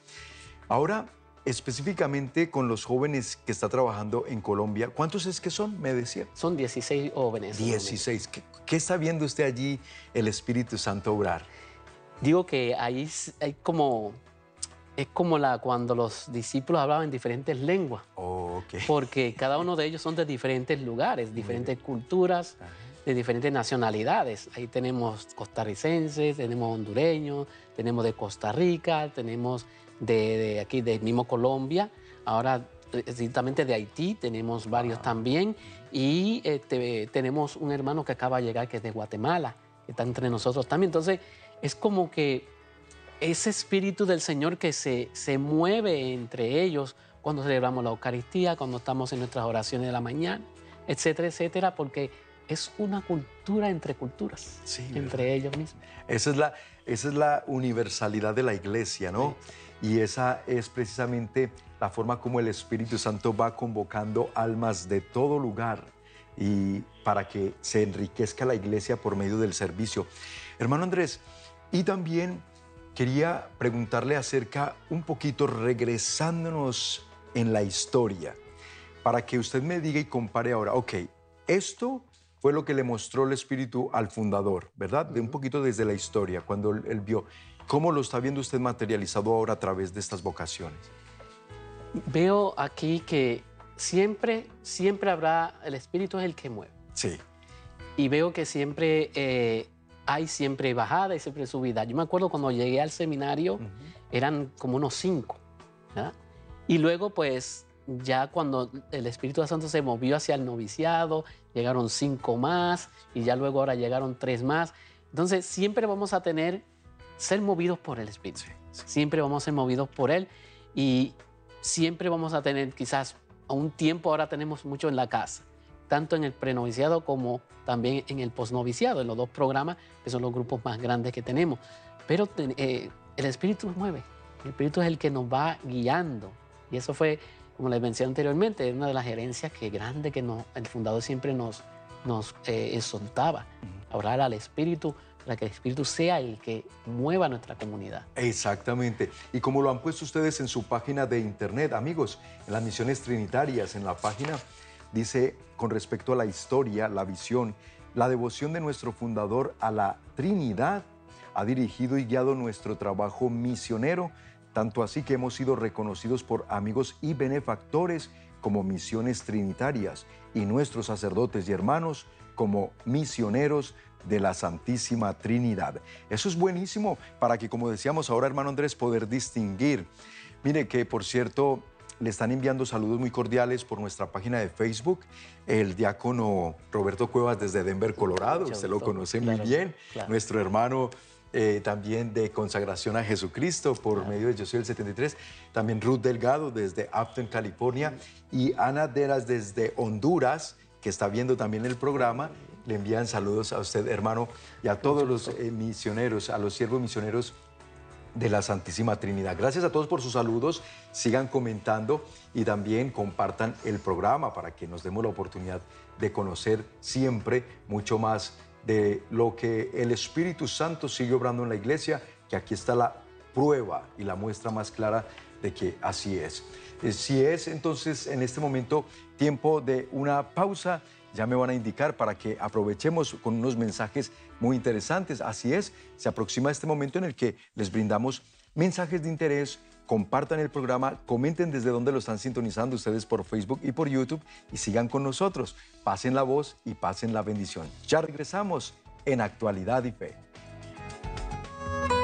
Ahora, específicamente con los jóvenes que está trabajando en Colombia, ¿cuántos es que son? Me decía. Son 16 jóvenes. 16. ¿Qué, ¿Qué, está viendo usted allí el Espíritu Santo obrar? Digo que ahí hay como es como la, cuando los discípulos hablaban en diferentes lenguas. Oh, [LAUGHS] Porque cada uno de ellos son de diferentes lugares, diferentes culturas, de diferentes nacionalidades. Ahí tenemos costarricenses, tenemos hondureños, tenemos de Costa Rica, tenemos de, aquí, de mismo Colombia. Ahora, precisamente de Haití, tenemos varios también. Y este, tenemos un hermano que acaba de llegar, que es de Guatemala, que está entre nosotros también. Entonces, es como que ese espíritu del Señor que se, se mueve entre ellos cuando celebramos la Eucaristía, cuando estamos en nuestras oraciones de la mañana, etcétera, etcétera, porque es una cultura entre culturas, entre ellos mismos. Esa es, la, esa es la universalidad de la iglesia, ¿no? Y esa es precisamente la forma como el Espíritu Santo va convocando almas de todo lugar y para que se enriquezca la iglesia por medio del servicio. Hermano Andrés, y también quería preguntarle acerca un poquito, regresándonos en la historia, para que usted me diga y compare ahora, ok, esto fue lo que le mostró el Espíritu al fundador, ¿verdad? De un poquito desde la historia, cuando él, vio. ¿Cómo lo está viendo usted materializado ahora a través de estas vocaciones? Veo aquí que siempre, siempre habrá, el Espíritu es el que mueve. Sí. Y veo que siempre eh, hay siempre bajada y siempre subida. Yo me acuerdo cuando llegué al seminario, eran como unos cinco. Y luego, pues, ya cuando el Espíritu Santo se movió hacia el noviciado, llegaron cinco más y ya luego ahora llegaron tres más. Entonces, siempre vamos a tener, ser movidos por el Espíritu. Siempre vamos a ser movidos por Él y siempre vamos a tener quizás a un tiempo, ahora tenemos mucho en la casa tanto en el prenoviciado como también en el posnoviciado, en los dos programas, que son los grupos más grandes que tenemos. Pero eh, el Espíritu nos mueve, el Espíritu es el que nos va guiando. Y eso fue, como les mencioné anteriormente, una de las herencias que grande que el fundador siempre nos, nos eh, exhortaba, orar al Espíritu para que el Espíritu sea el que mueva nuestra comunidad. Exactamente. Y como lo han puesto ustedes en su página de internet, amigos, en las misiones trinitarias, en la página dice con respecto a la historia, la visión, la devoción de nuestro fundador a la Trinidad ha dirigido y guiado nuestro trabajo misionero, tanto así que hemos sido reconocidos por amigos y benefactores como misiones trinitarias y nuestros sacerdotes y hermanos como misioneros de la Santísima Trinidad. Eso es buenísimo para que, como decíamos ahora, hermano Andrés, poder distinguir. Mire que, por cierto, le están enviando saludos muy cordiales por nuestra página de Facebook. El diácono Roberto Cuevas desde Denver, Colorado, usted lo conoce muy bien. Nuestro hermano eh, también de consagración a Jesucristo por medio de Yo soy el 73. También Ruth Delgado desde Upton, California. Y Ana Deras desde Honduras, que está viendo también el programa. Le envían saludos a usted, hermano, y a todos los eh, misioneros, a los siervos misioneros de la Santísima Trinidad. Gracias a todos por sus saludos, sigan comentando y también compartan el programa para que nos demos la oportunidad de conocer siempre mucho más de lo que el Espíritu Santo sigue obrando en la iglesia, que aquí está la prueba y la muestra más clara de que así es. Eh, si es entonces en este momento tiempo de una pausa, ya me van a indicar para que aprovechemos con unos mensajes muy interesantes. Así es, se aproxima este momento en el que les brindamos mensajes de interés, compartan el programa, comenten desde dónde lo están sintonizando ustedes por Facebook y por YouTube y sigan con nosotros. Pasen la voz y pasen la bendición. Ya regresamos en Actualidad y Fe.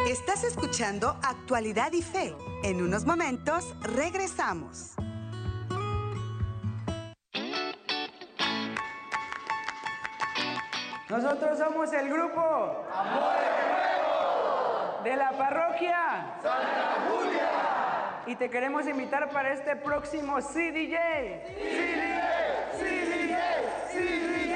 Estás escuchando Actualidad y Fe. En unos momentos regresamos. Nosotros somos el grupo Amor Nuevo de la parroquia Santa Julia y te queremos invitar para este próximo CDJ. CDJ, CDJ, CDJ.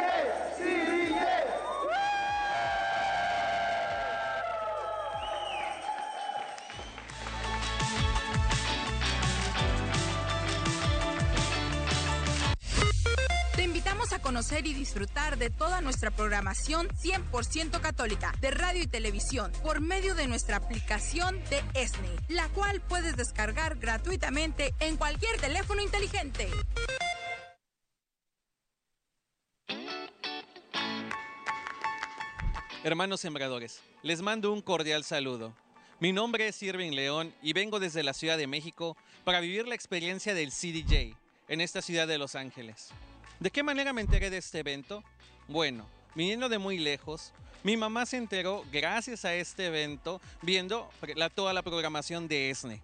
Invitamos a conocer y disfrutar de toda nuestra programación 100% católica de radio y televisión por medio de nuestra aplicación de ESNE, la cual puedes descargar gratuitamente en cualquier teléfono inteligente. Hermanos sembradores, les mando un cordial saludo. Mi nombre es Irving León y vengo desde la Ciudad de México para vivir la experiencia del CDJ en esta ciudad de Los Ángeles. ¿De qué manera me enteré de este evento? Bueno, viniendo de muy lejos, mi mamá se enteró gracias a este evento viendo la- toda la programación de ESNE.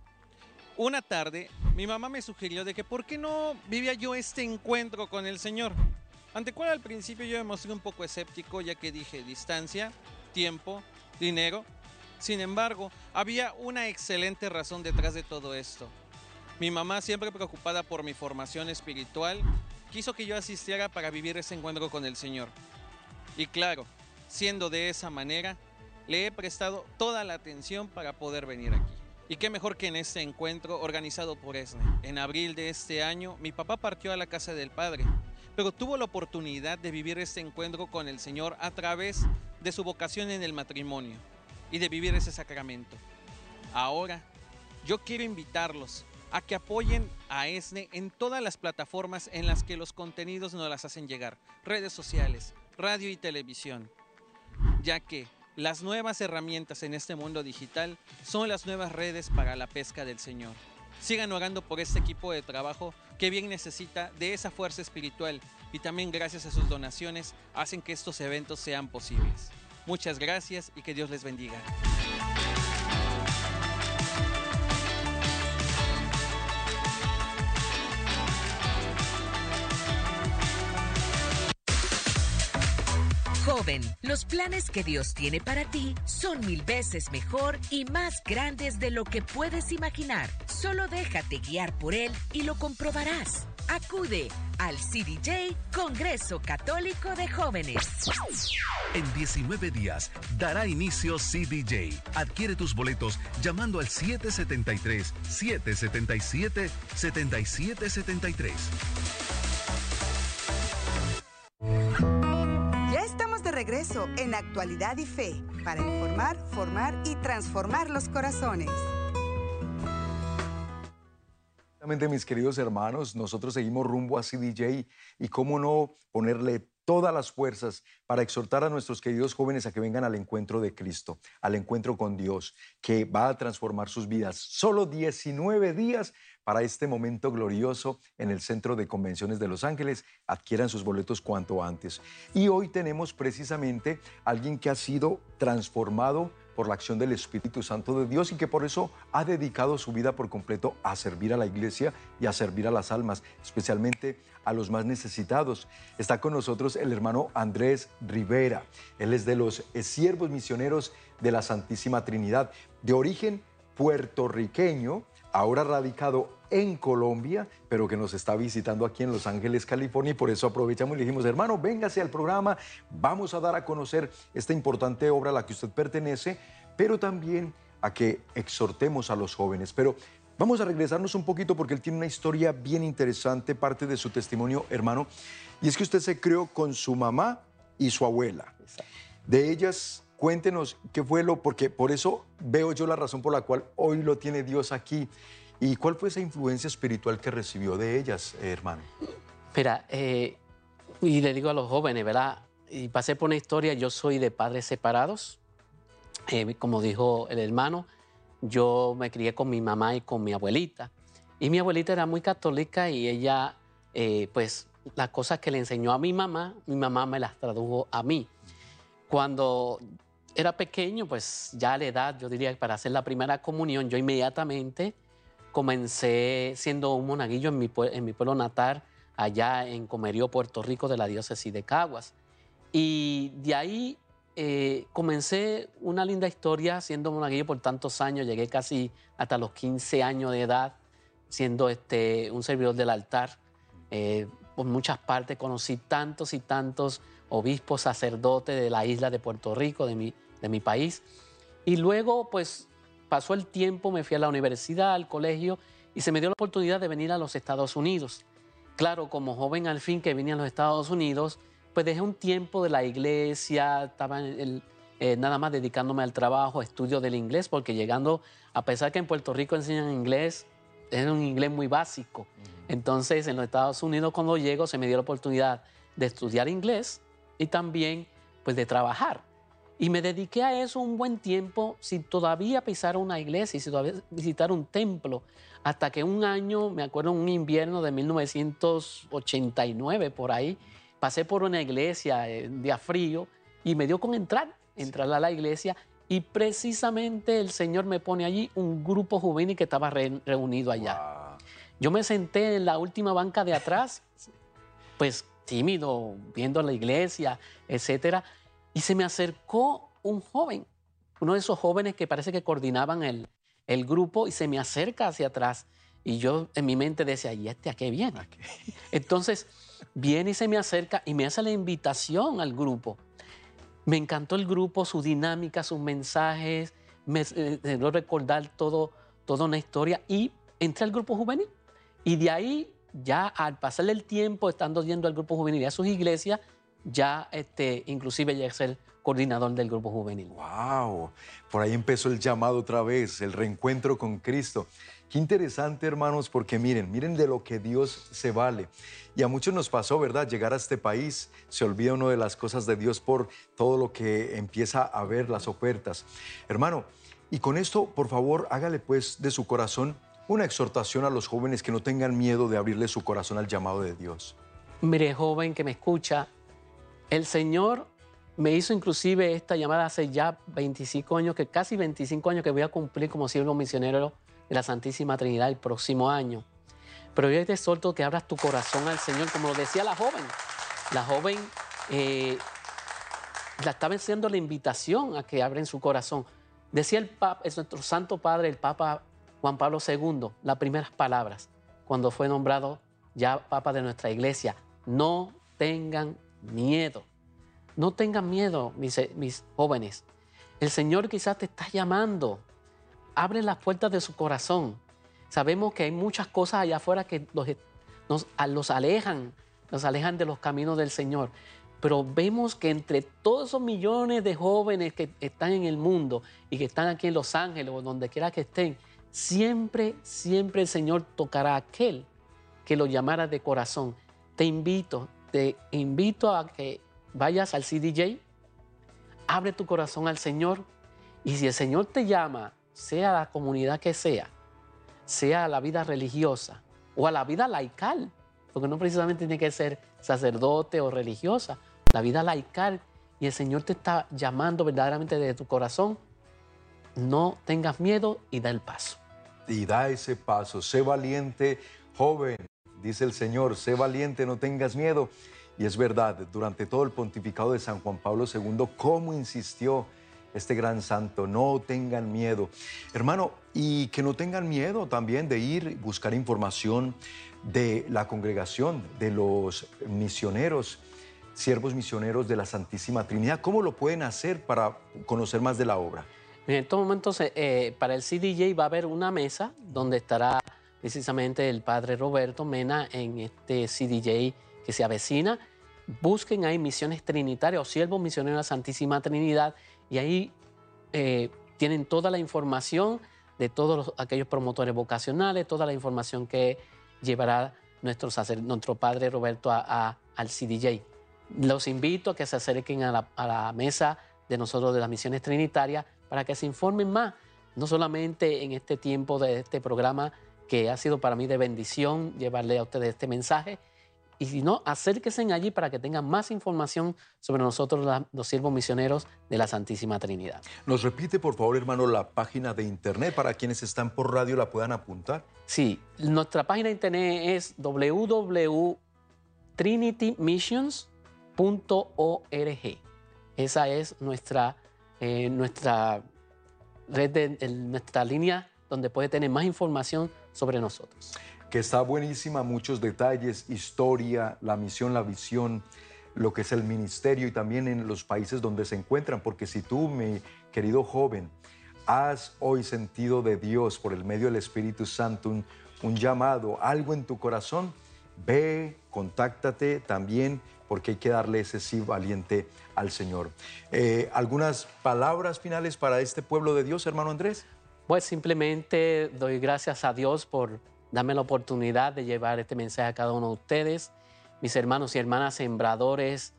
Una tarde, mi mamá me sugirió de que por qué no vivía yo este encuentro con el Señor. Ante cual al principio yo me mostré un poco escéptico ya que dije distancia, tiempo, dinero. Sin embargo, había una excelente razón detrás de todo esto. Mi mamá, siempre preocupada por mi formación espiritual, quiso que yo asistiera para vivir ese encuentro con el Señor. Y claro, siendo de esa manera, le he prestado toda la atención para poder venir aquí. Y qué mejor que en este encuentro organizado por ESNE. En abril de este año, mi papá partió a la casa del Padre, pero tuvo la oportunidad de vivir este encuentro con el Señor a través de su vocación en el matrimonio y de vivir ese sacramento. Ahora, yo quiero invitarlos a que apoyen a ESNE en todas las plataformas en las que los contenidos nos las hacen llegar, redes sociales, radio y televisión, ya que las nuevas herramientas en este mundo digital son las nuevas redes para la pesca del Señor. Sigan orando por este equipo de trabajo que bien necesita de esa fuerza espiritual y también gracias a sus donaciones hacen que estos eventos sean posibles. Muchas gracias y que Dios les bendiga. Los planes que Dios tiene para ti son mil veces mejor y más grandes de lo que puedes imaginar. Solo déjate guiar por Él y lo comprobarás. Acude al CDJ Congreso Católico de Jóvenes. En 19 días dará inicio CDJ. Adquiere tus boletos llamando al 773 777 7773. En Actualidad y Fe para informar, formar y transformar los corazones. Mis queridos hermanos, nosotros seguimos rumbo a CDJ y cómo no ponerle todas las fuerzas para exhortar a nuestros queridos jóvenes a que vengan al encuentro de Cristo, al encuentro con Dios, que va a transformar sus vidas. Solo 19 días para este momento glorioso en el Centro de Convenciones de Los Ángeles. Adquieran sus boletos cuanto antes. Y hoy tenemos precisamente alguien que ha sido transformado por la acción del Espíritu Santo de Dios y que por eso ha dedicado su vida por completo a servir a la iglesia y a servir a las almas, especialmente a los más necesitados. Está con nosotros el hermano Andrés Rivera. Él es de los siervos misioneros de la Santísima Trinidad, de origen puertorriqueño, ahora radicado en Colombia, pero que nos está visitando aquí en Los Ángeles, California, y por eso aprovechamos y le dijimos, hermano, véngase al programa, vamos a dar a conocer esta importante obra a la que usted pertenece, pero también a que exhortemos a los jóvenes. Pero vamos a regresarnos un poquito porque él tiene una historia bien interesante, parte de su testimonio, hermano, y es que usted se crió con su mamá y su abuela. De ellas, cuéntenos qué fue lo, porque por eso veo yo la razón por la cual hoy lo tiene Dios aquí. ¿Y cuál fue esa influencia espiritual que recibió de ellas, eh, hermano? Mira, eh, y le digo a los jóvenes, ¿verdad? Y pasé por una historia, yo soy de padres separados, eh, como dijo el hermano, yo me crié con mi mamá y con mi abuelita. Y mi abuelita era muy católica y ella, pues, las cosas que le enseñó a mi mamá, mi mamá me las tradujo a mí. Cuando era pequeño, pues ya a la edad, yo diría que para hacer la primera comunión, yo inmediatamente comencé siendo un monaguillo en mi, en mi pueblo natal, allá en Comerío, Puerto Rico, de la diócesis de Caguas. Y de ahí eh, comencé una linda historia siendo monaguillo por tantos años, llegué casi hasta los 15 años de edad siendo este, un servidor del altar. Eh, por muchas partes conocí tantos y tantos obispos, sacerdotes de la isla de Puerto Rico, de mi, de mi país. Y luego, pues, pasó el tiempo, me fui a la universidad, al colegio, y se me dio la oportunidad de venir a los Estados Unidos. Claro, como joven al fin que vine a los Estados Unidos, pues dejé un tiempo de la iglesia, estaba eh, nada más dedicándome al trabajo, estudio del inglés, porque llegando, a pesar que en Puerto Rico enseñan inglés, es un inglés muy básico. Entonces, en los Estados Unidos, cuando llego, se me dio la oportunidad de estudiar inglés y también, pues, de trabajar. Y me dediqué a eso un buen tiempo sin todavía pisar una iglesia y sin todavía visitar un templo. Hasta que un año, me acuerdo, un invierno de 1989 por ahí, pasé por una iglesia en día frío y me dio con entrar, entrar a la iglesia y precisamente el Señor me pone allí un grupo juvenil que estaba reunido allá. Yo me senté en la última banca de atrás, [LAUGHS] pues tímido, viendo la iglesia, etcétera y se me acercó un joven, uno de esos jóvenes que parece que coordinaban el, el grupo y se me acerca hacia atrás. Y yo en mi mente decía, ¿y este a qué viene? [LAUGHS] Entonces viene y se me acerca y me hace la invitación al grupo. Me encantó el grupo, su dinámica, sus mensajes, me eh, recordar todo, toda una historia y entré al grupo juvenil. Y de ahí, ya al pasar el tiempo, estando yendo al grupo juvenil y a sus iglesias, ya este, inclusive ya es el coordinador del grupo juvenil. ¡Wow! Por ahí empezó el llamado otra vez, el reencuentro con Cristo. Qué interesante, hermanos, porque miren, miren de lo que Dios se vale. Y a muchos nos pasó, ¿verdad? Llegar a este país, se olvida uno de las cosas de Dios por todo lo que empieza a ver, las ofertas. Hermano, y con esto, por favor, hágale pues de su corazón una exhortación a los jóvenes que no tengan miedo de abrirle su corazón al llamado de Dios. Mire, joven que me escucha, el Señor me hizo inclusive esta llamada hace ya 25 años, que casi 25 años que voy a cumplir como siervo misionero de la Santísima Trinidad el próximo año. Pero yo te exhorto que abras tu corazón al Señor, como lo decía la joven. La joven eh, la estaba haciendo la invitación a que abren su corazón. Decía el Papa, es nuestro Santo Padre, el Papa Juan Pablo II, las primeras palabras, cuando fue nombrado ya Papa de nuestra iglesia. No tengan miedo. No tengan miedo, mis, mis jóvenes. El Señor quizás te está llamando. Abre las puertas de su corazón. Sabemos que hay muchas cosas allá afuera que los, nos, los alejan, nos alejan de los caminos del Señor. Pero vemos que entre todos esos millones de jóvenes que están en el mundo y que están aquí en Los Ángeles o donde quiera que estén, siempre, siempre el Señor tocará a aquel que lo llamara de corazón. Te invito, te invito a que vayas al CDJ, abre tu corazón al Señor y si el Señor te llama, sea la comunidad que sea, sea a la vida religiosa o a la vida laical, porque no precisamente tiene que ser sacerdote o religiosa, la vida laical y el Señor te está llamando verdaderamente desde tu corazón, no tengas miedo y da el paso. Y da ese paso, sé valiente, joven, dice el Señor, sé valiente, no tengas miedo. Y es verdad, durante todo el pontificado de San Juan Pablo II, cómo insistió este gran santo, no tengan miedo. Hermano, y que no tengan miedo también de ir, buscar información de la congregación, de los misioneros, siervos misioneros de la Santísima Trinidad. ¿Cómo lo pueden hacer para conocer más de la obra? En estos momentos, eh, para el CDJ va a haber una mesa donde estará precisamente el padre Roberto Mena en este CDJ que se avecina. Busquen ahí misiones trinitarias o siervos misioneros de la Santísima Trinidad y ahí eh, tienen toda la información de todos aquellos promotores vocacionales, toda la información que llevará nuestro, padre Roberto a, al CDJ. Los invito a que se acerquen a la, a la mesa de nosotros de las misiones trinitarias para que se informen más, no solamente en este tiempo de este programa que ha sido para mí de bendición llevarle a ustedes este mensaje, y si no, acérquense allí para que tengan más información sobre nosotros, los siervos misioneros de la Santísima Trinidad. Nos repite, por favor, hermano, la página de internet para quienes están por radio la puedan apuntar. Sí, nuestra página de internet es www.trinitymissions.org. Esa es nuestra, eh, nuestra red, de, nuestra línea donde puede tener más información sobre nosotros que está buenísima, muchos detalles, historia, la misión, la visión, lo que es el ministerio y también en los países donde se encuentran, porque si tú, mi querido joven, has hoy sentido de Dios por el medio del Espíritu Santo un, llamado, algo en tu corazón, ve, contáctate también, porque hay que darle ese sí valiente al Señor. Eh, ¿Algunas palabras finales para este pueblo de Dios, hermano Andrés? Pues simplemente doy gracias a Dios por Dame la oportunidad de llevar este mensaje a cada uno de ustedes, mis hermanos y hermanas sembradores,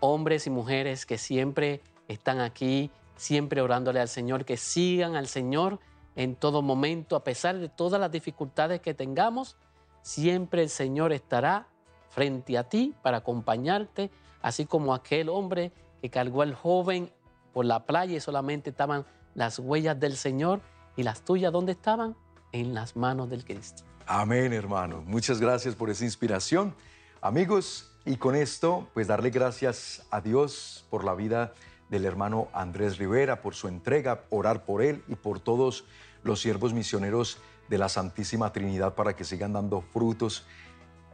hombres y mujeres que siempre están aquí, siempre orándole al Señor, que sigan al Señor en todo momento, a pesar de todas las dificultades que tengamos, siempre el Señor estará frente a ti para acompañarte, así como aquel hombre que cargó al joven por la playa y solamente estaban las huellas del Señor y las tuyas, ¿dónde estaban? en las manos del Cristo. Amén, hermano. Muchas gracias por esa inspiración. Amigos, y con esto, pues darle gracias a Dios por la vida del hermano Andrés Rivera, por su entrega, orar por él y por todos los siervos misioneros de la Santísima Trinidad para que sigan dando frutos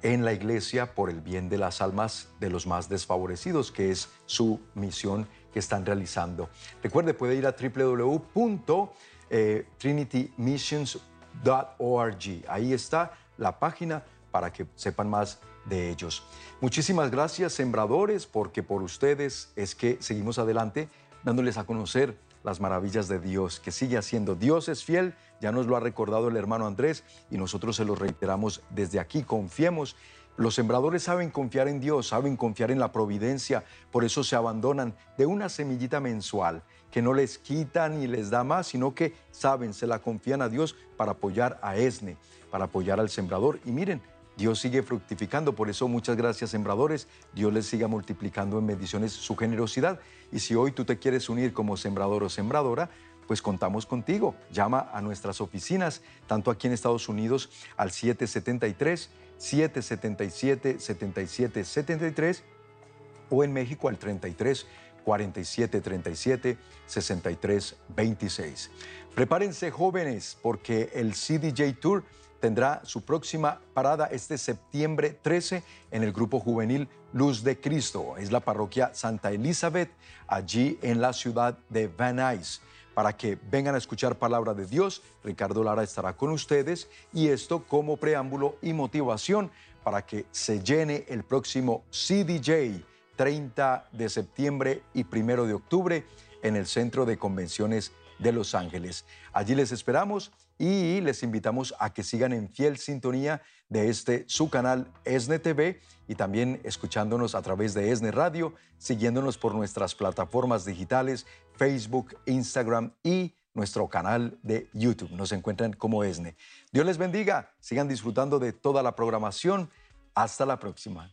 en la iglesia por el bien de las almas de los más desfavorecidos, que es su misión que están realizando. Recuerde, puede ir a www.trinitymissions.com org. Ahí está la página para que sepan más de ellos. Muchísimas gracias, sembradores, porque por ustedes es que seguimos adelante dándoles a conocer las maravillas de Dios, que sigue haciendo. Dios es fiel, ya nos lo ha recordado el hermano Andrés y nosotros se lo reiteramos desde aquí. Confiemos. Los sembradores saben confiar en Dios, saben confiar en la providencia, por eso se abandonan de una semillita mensual que no les quita ni les da más, sino que saben, se la confían a Dios para apoyar a ESNE, para apoyar al sembrador. Y miren, Dios sigue fructificando, por eso muchas gracias sembradores, Dios les siga multiplicando en bendiciones su generosidad. Y si hoy tú te quieres unir como sembrador o sembradora, pues contamos contigo. Llama a nuestras oficinas, tanto aquí en Estados Unidos al 773 777 7773 o en México al 33 47 37 63 26. Prepárense jóvenes porque el CDJ Tour tendrá su próxima parada este septiembre 13 en el grupo juvenil Luz de Cristo. Es la parroquia Santa Elizabeth, allí en la ciudad de Van Nuys. Para que vengan a escuchar palabra de Dios, Ricardo Lara estará con ustedes y esto como preámbulo y motivación para que se llene el próximo CDJ 30 de septiembre y 1 de octubre en el Centro de Convenciones de Los Ángeles. Allí les esperamos y les invitamos a que sigan en fiel sintonía de este su canal ESNE TV y también escuchándonos a través de ESNE Radio, siguiéndonos por nuestras plataformas digitales Facebook, Instagram y nuestro canal de YouTube. Nos encuentran como ESNE. Dios les bendiga, sigan disfrutando de toda la programación. Hasta la próxima.